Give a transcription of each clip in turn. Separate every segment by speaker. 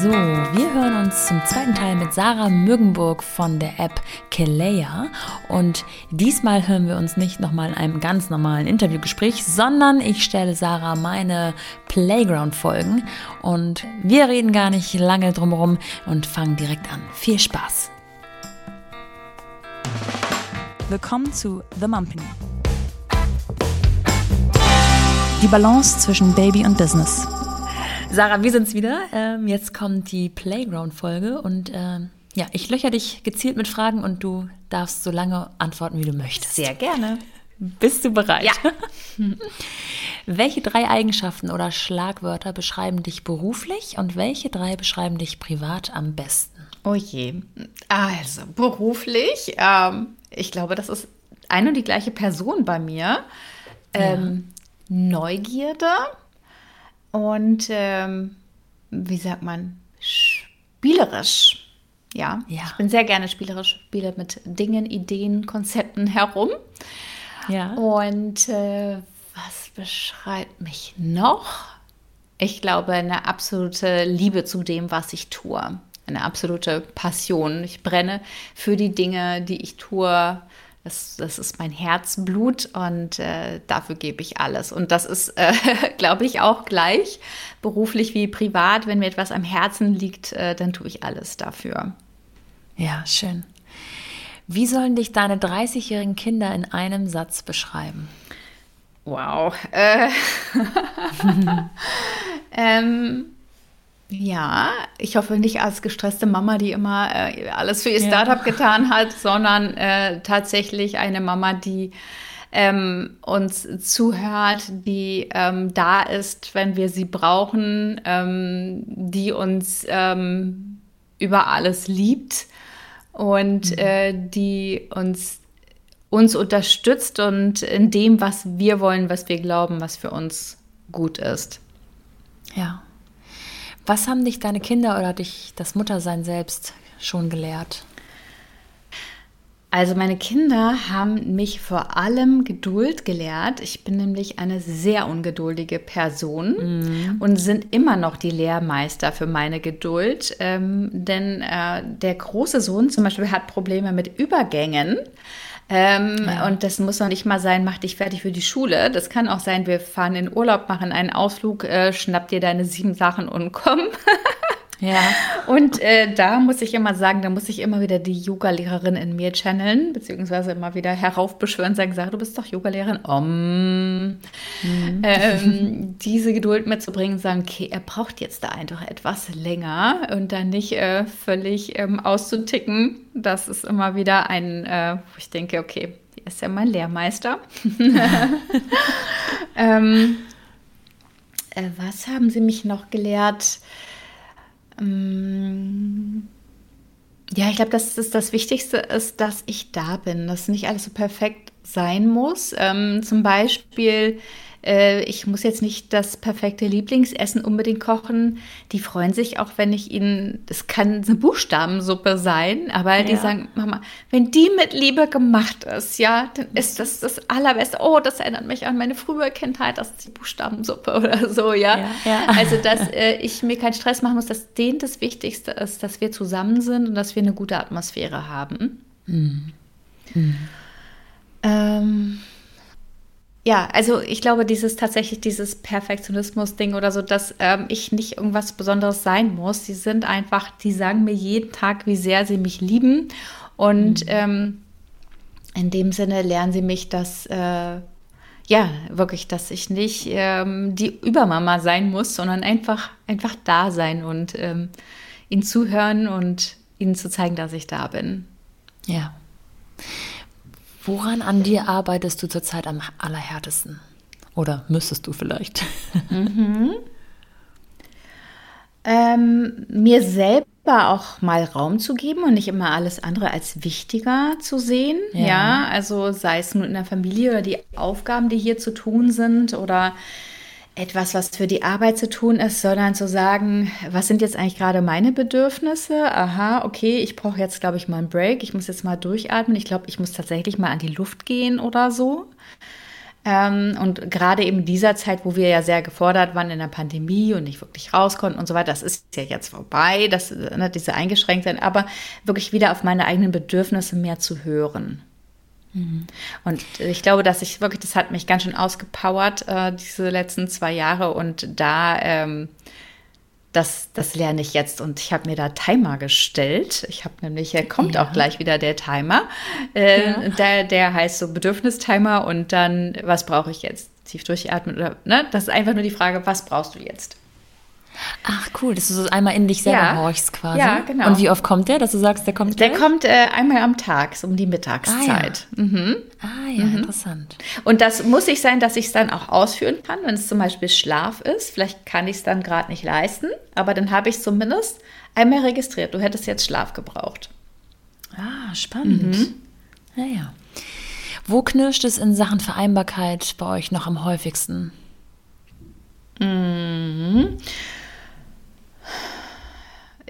Speaker 1: So, wir hören uns zum zweiten Teil mit Sarah Müggenburg von der App Kelea. Und diesmal hören wir uns nicht nochmal in einem ganz normalen Interviewgespräch, sondern ich stelle Sarah meine Playground-Folgen. Und wir reden gar nicht lange drumherum und fangen direkt an. Viel Spaß! Willkommen zu The Mumpany. Die Balance zwischen Baby und Business. Sarah, wir sind's wieder. Ähm, jetzt kommt die Playground-Folge und ähm, ja, ich löcher dich gezielt mit Fragen und du darfst so lange antworten, wie du möchtest.
Speaker 2: Sehr gerne.
Speaker 1: Bist du bereit?
Speaker 2: Ja.
Speaker 1: welche drei Eigenschaften oder Schlagwörter beschreiben dich beruflich und welche drei beschreiben dich privat am besten?
Speaker 2: Oh je. Also, beruflich, ähm, ich glaube, das ist eine und die gleiche Person bei mir. Ähm, ja. Neugierde und ähm, wie sagt man, spielerisch. Ja. ja, ich bin sehr gerne spielerisch, spiele mit Dingen, Ideen, Konzepten herum. Ja. Und äh, was beschreibt mich noch? Ich glaube, eine absolute Liebe zu dem, was ich tue. Eine absolute Passion. Ich brenne für die Dinge, die ich tue, das, das ist mein Herzblut und äh, dafür gebe ich alles. Und das ist, äh, glaube ich, auch gleich beruflich wie privat. Wenn mir etwas am Herzen liegt, äh, dann tue ich alles dafür.
Speaker 1: Ja, schön. Wie sollen dich deine 30-jährigen Kinder in einem Satz beschreiben?
Speaker 2: Wow. Äh. ähm, ja, ich hoffe nicht als gestresste Mama, die immer äh, alles für ihr Startup ja. getan hat, sondern äh, tatsächlich eine Mama, die ähm, uns zuhört, die ähm, da ist, wenn wir sie brauchen, ähm, die uns ähm, über alles liebt und mhm. äh, die uns uns unterstützt und in dem, was wir wollen, was wir glauben, was für uns gut ist.
Speaker 1: Ja. Was haben dich deine Kinder oder dich das Muttersein selbst schon gelehrt?
Speaker 2: Also meine Kinder haben mich vor allem Geduld gelehrt. Ich bin nämlich eine sehr ungeduldige Person mhm. und sind immer noch die Lehrmeister für meine Geduld. Ähm, denn äh, der große Sohn zum Beispiel hat Probleme mit Übergängen. Ähm, ja. Und das muss noch nicht mal sein, mach dich fertig für die Schule. Das kann auch sein, wir fahren in Urlaub, machen einen Ausflug, äh, schnapp dir deine sieben Sachen und komm. Ja. Und äh, da muss ich immer sagen, da muss ich immer wieder die Yoga-Lehrerin in mir channeln, beziehungsweise immer wieder heraufbeschwören, sagen, sag, du bist doch Yoga-Lehrerin. Um, mhm. ähm, diese Geduld mitzubringen, sagen, okay, er braucht jetzt da einfach etwas länger und dann nicht äh, völlig ähm, auszuticken. Das ist immer wieder ein, äh, wo ich denke, okay, er ist ja mein Lehrmeister. ähm, äh, was haben Sie mich noch gelehrt? Ähm, ja, ich glaube, dass es das Wichtigste ist, dass ich da bin, dass nicht alles so perfekt sein muss. Ähm, zum Beispiel äh, ich muss jetzt nicht das perfekte Lieblingsessen unbedingt kochen. Die freuen sich auch, wenn ich ihnen, das kann eine Buchstabensuppe sein, aber ja. die sagen, Mama, wenn die mit Liebe gemacht ist, ja, dann ist das das Allerbeste. Oh, das erinnert mich an meine frühe Kindheit, das ist die Buchstabensuppe oder so, ja. ja, ja. Also, dass äh, ich mir keinen Stress machen muss, dass denen das Wichtigste ist, dass wir zusammen sind und dass wir eine gute Atmosphäre haben. Mhm. Mhm. Ähm, ja, also ich glaube, dieses tatsächlich dieses Perfektionismus-Ding oder so, dass ähm, ich nicht irgendwas Besonderes sein muss. Sie sind einfach, die sagen mir jeden Tag, wie sehr sie mich lieben. Und mhm. ähm, in dem Sinne lernen sie mich, dass äh, ja, wirklich, dass ich nicht ähm, die Übermama sein muss, sondern einfach, einfach da sein und ähm, ihnen zuhören und ihnen zu zeigen, dass ich da bin.
Speaker 1: Ja. Woran an dir arbeitest du zurzeit am allerhärtesten? Oder müsstest du vielleicht? Mhm.
Speaker 2: Ähm, mir selber auch mal Raum zu geben und nicht immer alles andere als wichtiger zu sehen. Ja. ja, also sei es nun in der Familie oder die Aufgaben, die hier zu tun sind oder etwas, was für die Arbeit zu tun ist, sondern zu sagen, was sind jetzt eigentlich gerade meine Bedürfnisse? Aha, okay, ich brauche jetzt, glaube ich, mal einen Break. Ich muss jetzt mal durchatmen. Ich glaube, ich muss tatsächlich mal an die Luft gehen oder so. Ähm, und gerade eben in dieser Zeit, wo wir ja sehr gefordert waren in der Pandemie und nicht wirklich raus konnten und so weiter, das ist ja jetzt vorbei, das, ne, diese Eingeschränktheit, aber wirklich wieder auf meine eigenen Bedürfnisse mehr zu hören. Mhm. Und ich glaube, dass ich wirklich, das hat mich ganz schön ausgepowert, äh, diese letzten zwei Jahre. Und da ähm, das, das lerne ich jetzt und ich habe mir da Timer gestellt. Ich habe nämlich, er kommt ja. auch gleich wieder der Timer. Äh, ja. der, der heißt so Bedürfnistimer und dann, was brauche ich jetzt? Tief durchatmen oder, ne? Das ist einfach nur die Frage, was brauchst du jetzt?
Speaker 1: Ach cool, dass du so einmal in dich selber
Speaker 2: ja.
Speaker 1: horchst quasi.
Speaker 2: Ja, genau.
Speaker 1: Und wie oft kommt der, dass du sagst, der kommt
Speaker 2: Der kommt äh, einmal am Tag, so um die Mittagszeit.
Speaker 1: Ah ja, mhm. ah, ja mhm. interessant.
Speaker 2: Und das muss nicht sein, dass ich es dann auch ausführen kann, wenn es zum Beispiel Schlaf ist. Vielleicht kann ich es dann gerade nicht leisten, aber dann habe ich es zumindest einmal registriert. Du hättest jetzt Schlaf gebraucht.
Speaker 1: Ah, spannend. Mhm. Naja. Wo knirscht es in Sachen Vereinbarkeit bei euch noch am häufigsten?
Speaker 2: Mhm.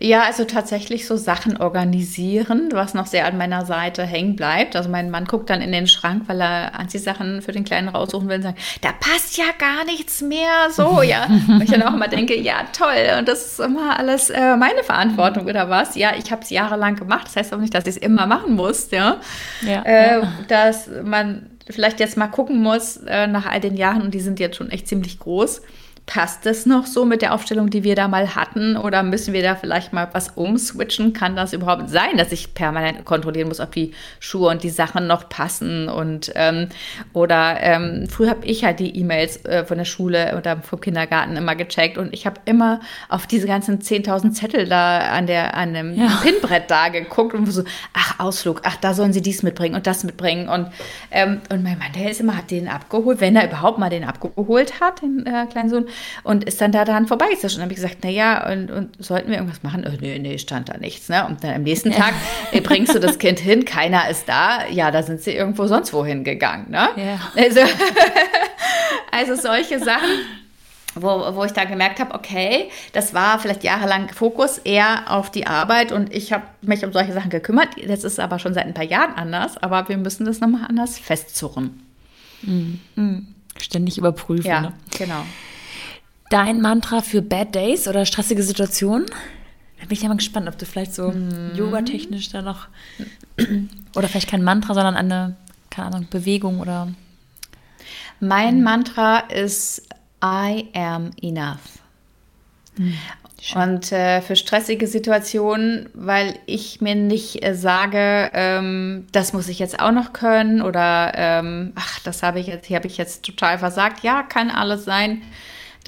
Speaker 2: Ja, also tatsächlich so Sachen organisieren, was noch sehr an meiner Seite hängen bleibt. Also mein Mann guckt dann in den Schrank, weil er Anziehsachen für den Kleinen raussuchen will und sagt, da passt ja gar nichts mehr. So, ja. Und ich dann auch immer denke, ja, toll. Und das ist immer alles äh, meine Verantwortung oder was? Ja, ich habe es jahrelang gemacht. Das heißt auch nicht, dass ich es immer machen muss, ja. ja, äh, ja. Dass man vielleicht jetzt mal gucken muss äh, nach all den Jahren und die sind jetzt schon echt ziemlich groß Passt das noch so mit der Aufstellung, die wir da mal hatten? Oder müssen wir da vielleicht mal was umswitchen? Kann das überhaupt sein, dass ich permanent kontrollieren muss, ob die Schuhe und die Sachen noch passen? Und ähm, oder ähm, früher habe ich halt die E-Mails äh, von der Schule oder vom Kindergarten immer gecheckt und ich habe immer auf diese ganzen 10.000 Zettel da an der an dem ja. Pinbrett da geguckt und so, ach Ausflug, ach da sollen sie dies mitbringen und das mitbringen und ähm, und mein Mann, der ist immer hat den abgeholt, wenn er überhaupt mal den abgeholt hat, den äh, kleinen Sohn und ist dann da dran vorbeigesischt. Und dann habe ich gesagt, naja, und, und sollten wir irgendwas machen? Oh, nee, nee, stand da nichts. Ne? Und dann am nächsten Tag ja. bringst du das Kind hin, keiner ist da. Ja, da sind sie irgendwo sonst wohin gegangen. Ne? Ja. Also, also solche Sachen. Wo, wo ich da gemerkt habe, okay, das war vielleicht jahrelang Fokus eher auf die Arbeit und ich habe mich um solche Sachen gekümmert. Das ist aber schon seit ein paar Jahren anders, aber wir müssen das nochmal anders festzurren.
Speaker 1: Mhm. Ständig überprüfen.
Speaker 2: Ja, ne? genau
Speaker 1: dein Mantra für Bad Days oder stressige Situationen? Da bin ich ja mal gespannt, ob du vielleicht so mhm. yoga-technisch da noch oder vielleicht kein Mantra, sondern eine, keine Ahnung, Bewegung oder.
Speaker 2: Mein Mantra ist I am enough. Mhm. Und äh, für stressige Situationen, weil ich mir nicht äh, sage, ähm, das muss ich jetzt auch noch können oder ähm, ach, das habe ich jetzt, hier habe ich jetzt total versagt. Ja, kann alles sein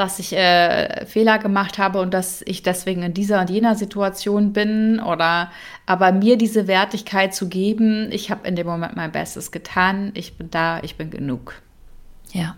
Speaker 2: dass ich äh, Fehler gemacht habe und dass ich deswegen in dieser und jener Situation bin oder aber mir diese Wertigkeit zu geben, ich habe in dem Moment mein Bestes getan, ich bin da, ich bin genug.
Speaker 1: Ja.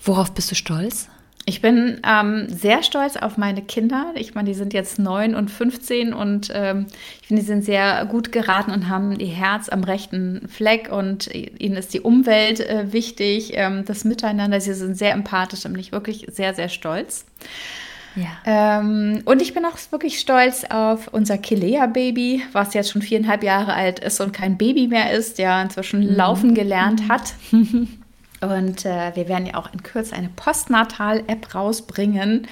Speaker 1: Worauf bist du stolz?
Speaker 2: Ich bin ähm, sehr stolz auf meine Kinder. Ich meine, die sind jetzt neun und 15 und ähm, ich finde, die sind sehr gut geraten und haben ihr Herz am rechten Fleck und ihnen ist die Umwelt äh, wichtig, ähm, das Miteinander. Sie sind sehr empathisch und bin ich wirklich sehr, sehr stolz. Ja. Ähm, und ich bin auch wirklich stolz auf unser Kilea-Baby, was jetzt schon viereinhalb Jahre alt ist und kein Baby mehr ist, der inzwischen mhm. laufen gelernt hat. Und äh, wir werden ja auch in Kürze eine Postnatal-App rausbringen.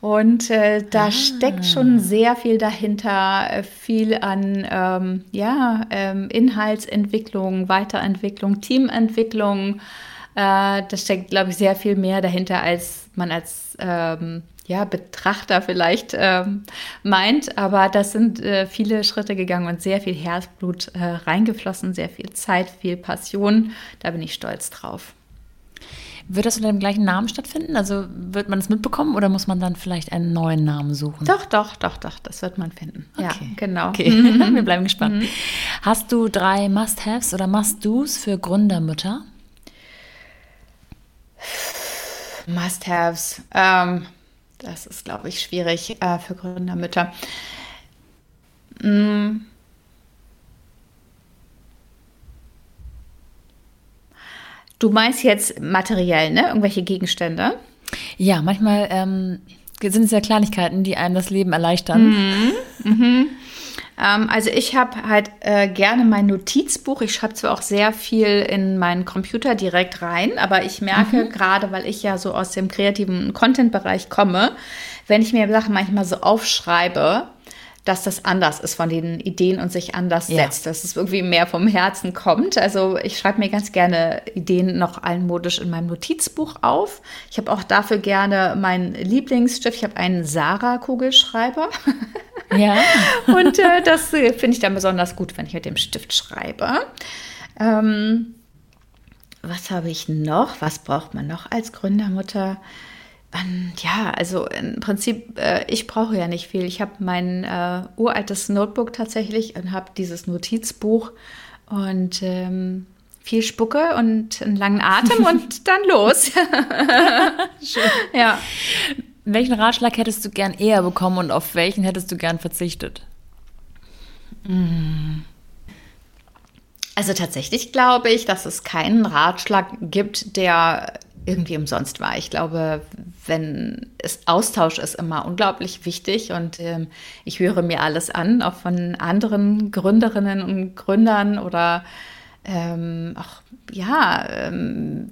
Speaker 2: Und äh, da ah. steckt schon sehr viel dahinter, äh, viel an ähm, ja, ähm, Inhaltsentwicklung, Weiterentwicklung, Teamentwicklung. Äh, da steckt, glaube ich, sehr viel mehr dahinter, als man als ähm, ja, Betrachter vielleicht ähm, meint. Aber das sind äh, viele Schritte gegangen und sehr viel Herzblut äh, reingeflossen, sehr viel Zeit, viel Passion. Da bin ich stolz drauf.
Speaker 1: Wird das unter dem gleichen Namen stattfinden? Also wird man es mitbekommen oder muss man dann vielleicht einen neuen Namen suchen?
Speaker 2: Doch, doch, doch, doch, das wird man finden.
Speaker 1: Okay. Ja, genau. Okay. Wir bleiben gespannt. Mhm. Hast du drei Must-Haves oder Must-Dos für Gründermütter?
Speaker 2: Must-Haves. Ähm, das ist, glaube ich, schwierig äh, für Gründermütter. Mm. Du meinst jetzt materiell, ne? Irgendwelche Gegenstände?
Speaker 1: Ja, manchmal ähm, sind es ja Kleinigkeiten, die einem das Leben erleichtern.
Speaker 2: Mhm. Mhm. Ähm, also ich habe halt äh, gerne mein Notizbuch. Ich schreibe zwar auch sehr viel in meinen Computer direkt rein, aber ich merke mhm. gerade, weil ich ja so aus dem kreativen Content-Bereich komme, wenn ich mir Sachen manchmal so aufschreibe, dass das anders ist von den Ideen und sich anders ja. setzt, dass es irgendwie mehr vom Herzen kommt. Also ich schreibe mir ganz gerne Ideen noch allenmodisch in meinem Notizbuch auf. Ich habe auch dafür gerne meinen Lieblingsstift. Ich habe einen Sarah-Kugelschreiber. Ja. und äh, das äh, finde ich dann besonders gut, wenn ich mit dem Stift schreibe. Ähm, was habe ich noch? Was braucht man noch als Gründermutter? Und ja, also im Prinzip, äh, ich brauche ja nicht viel. Ich habe mein äh, uraltes Notebook tatsächlich und habe dieses Notizbuch und ähm, viel Spucke und einen langen Atem und dann los.
Speaker 1: Schön. Ja. Welchen Ratschlag hättest du gern eher bekommen und auf welchen hättest du gern verzichtet?
Speaker 2: Mm. Also tatsächlich glaube ich, dass es keinen Ratschlag gibt, der irgendwie umsonst war. Ich glaube, wenn es Austausch ist immer unglaublich wichtig und ähm, ich höre mir alles an, auch von anderen Gründerinnen und Gründern oder ähm, auch ja, ähm,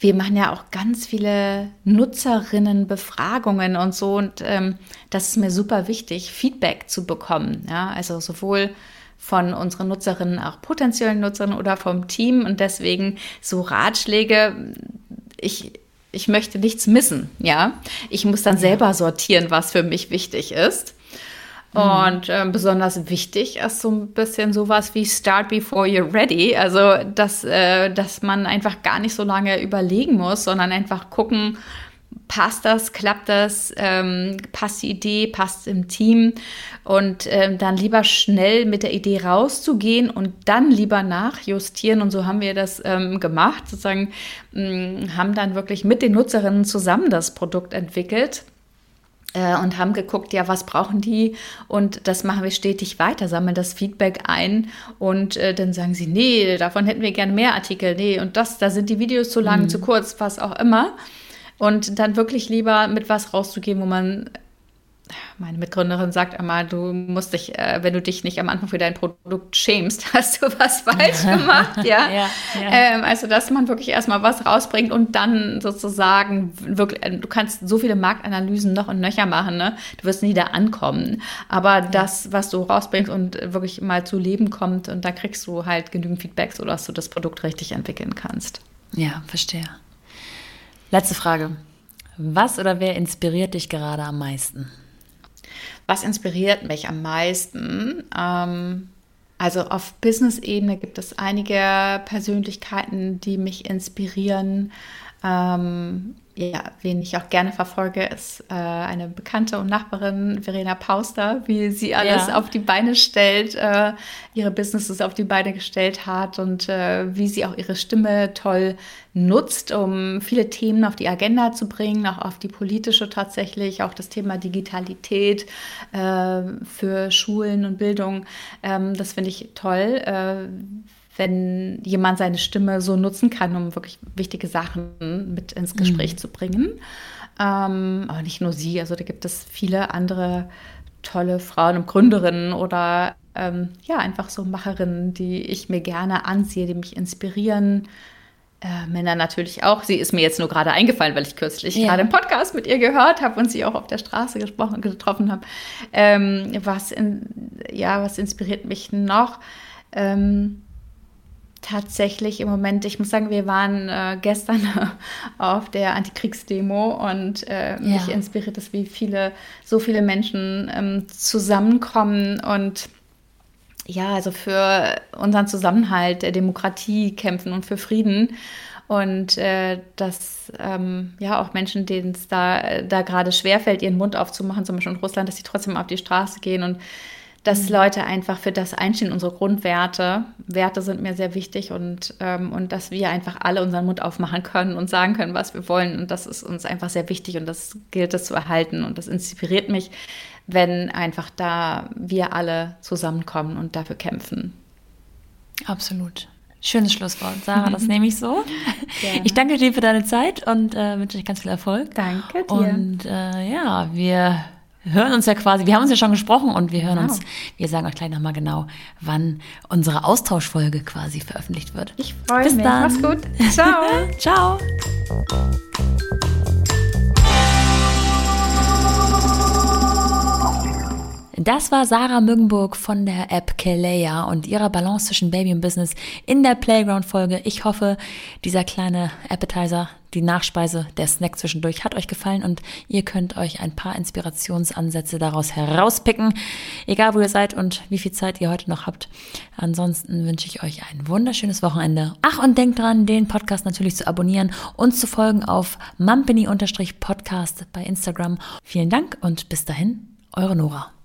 Speaker 2: wir machen ja auch ganz viele Nutzerinnenbefragungen und so und ähm, das ist mir super wichtig, Feedback zu bekommen. Ja, also sowohl von unseren Nutzerinnen, auch potenziellen Nutzerinnen oder vom Team und deswegen so Ratschläge ich, ich möchte nichts missen, ja. Ich muss dann selber sortieren, was für mich wichtig ist. Mhm. Und äh, besonders wichtig ist so ein bisschen sowas wie Start before you're ready. Also, dass, äh, dass man einfach gar nicht so lange überlegen muss, sondern einfach gucken, passt das, klappt das, ähm, passt die Idee, passt im Team und ähm, dann lieber schnell mit der Idee rauszugehen und dann lieber nachjustieren und so haben wir das ähm, gemacht, sozusagen mh, mm, haben dann wirklich mit den Nutzerinnen zusammen das Produkt entwickelt äh, und haben geguckt, ja, was brauchen die? Und das machen wir stetig weiter, sammeln das Feedback ein und äh, dann sagen sie, nee, davon hätten wir gerne mehr Artikel, nee, und das, da sind die Videos zu lang, mhm. zu kurz, was auch immer. Und dann wirklich lieber mit was rauszugehen, wo man meine Mitgründerin sagt einmal, du musst dich, äh, wenn du dich nicht am Anfang für dein Produkt schämst, hast du was falsch gemacht, ja. ja, ja. Ähm, also, dass man wirklich erstmal was rausbringt und dann sozusagen wirklich, äh, du kannst so viele Marktanalysen noch und nöcher machen, ne? Du wirst nie da ankommen. Aber das, was du rausbringst und wirklich mal zu Leben kommt und da kriegst du halt genügend Feedbacks, sodass du das Produkt richtig entwickeln kannst.
Speaker 1: Ja, verstehe. Letzte Frage. Was oder wer inspiriert dich gerade am meisten?
Speaker 2: Was inspiriert mich am meisten? Ähm, also auf Business-Ebene gibt es einige Persönlichkeiten, die mich inspirieren. Ähm, ja, wen ich auch gerne verfolge, ist äh, eine Bekannte und Nachbarin, Verena Pauster, wie sie alles ja. auf die Beine stellt, äh, ihre Businesses auf die Beine gestellt hat und äh, wie sie auch ihre Stimme toll nutzt, um viele Themen auf die Agenda zu bringen, auch auf die politische tatsächlich, auch das Thema Digitalität äh, für Schulen und Bildung. Ähm, das finde ich toll äh, wenn jemand seine Stimme so nutzen kann, um wirklich wichtige Sachen mit ins Gespräch mhm. zu bringen. Ähm, aber nicht nur sie, also da gibt es viele andere tolle Frauen und Gründerinnen oder ähm, ja, einfach so Macherinnen, die ich mir gerne ansehe, die mich inspirieren. Äh, Männer natürlich auch. Sie ist mir jetzt nur gerade eingefallen, weil ich kürzlich ja. gerade im Podcast mit ihr gehört habe und sie auch auf der Straße gesprochen, getroffen habe. Ähm, was, in, ja, was inspiriert mich noch? Ähm, tatsächlich im Moment, ich muss sagen, wir waren äh, gestern auf der Antikriegsdemo und äh, mich ja. inspiriert es, wie viele, so viele Menschen ähm, zusammenkommen und ja, also für unseren Zusammenhalt, der Demokratie kämpfen und für Frieden. Und äh, dass ähm, ja auch Menschen, denen es da, da gerade schwerfällt, ihren Mund aufzumachen, zum Beispiel in Russland, dass sie trotzdem auf die Straße gehen und dass mhm. Leute einfach für das einstehen, unsere Grundwerte. Werte sind mir sehr wichtig und, ähm, und dass wir einfach alle unseren Mund aufmachen können und sagen können, was wir wollen. Und das ist uns einfach sehr wichtig und das gilt es zu erhalten. Und das inspiriert mich, wenn einfach da wir alle zusammenkommen und dafür kämpfen.
Speaker 1: Absolut. Schönes Schlusswort. Sarah, das nehme ich so. Gerne. Ich danke dir für deine Zeit und äh, wünsche dir ganz viel Erfolg.
Speaker 2: Danke dir.
Speaker 1: Und äh, ja, wir hören uns ja quasi, wir haben uns ja schon gesprochen und wir hören genau. uns, wir sagen euch gleich nochmal genau, wann unsere Austauschfolge quasi veröffentlicht wird.
Speaker 2: Ich freue mich. Dann. Mach's gut. Ciao.
Speaker 1: Ciao. Das war Sarah Müggenburg von der App Kelea und ihrer Balance zwischen Baby und Business in der Playground-Folge. Ich hoffe, dieser kleine Appetizer, die Nachspeise, der Snack zwischendurch hat euch gefallen und ihr könnt euch ein paar Inspirationsansätze daraus herauspicken, egal wo ihr seid und wie viel Zeit ihr heute noch habt. Ansonsten wünsche ich euch ein wunderschönes Wochenende. Ach, und denkt dran, den Podcast natürlich zu abonnieren und zu folgen auf mumpany-podcast bei Instagram. Vielen Dank und bis dahin, eure Nora.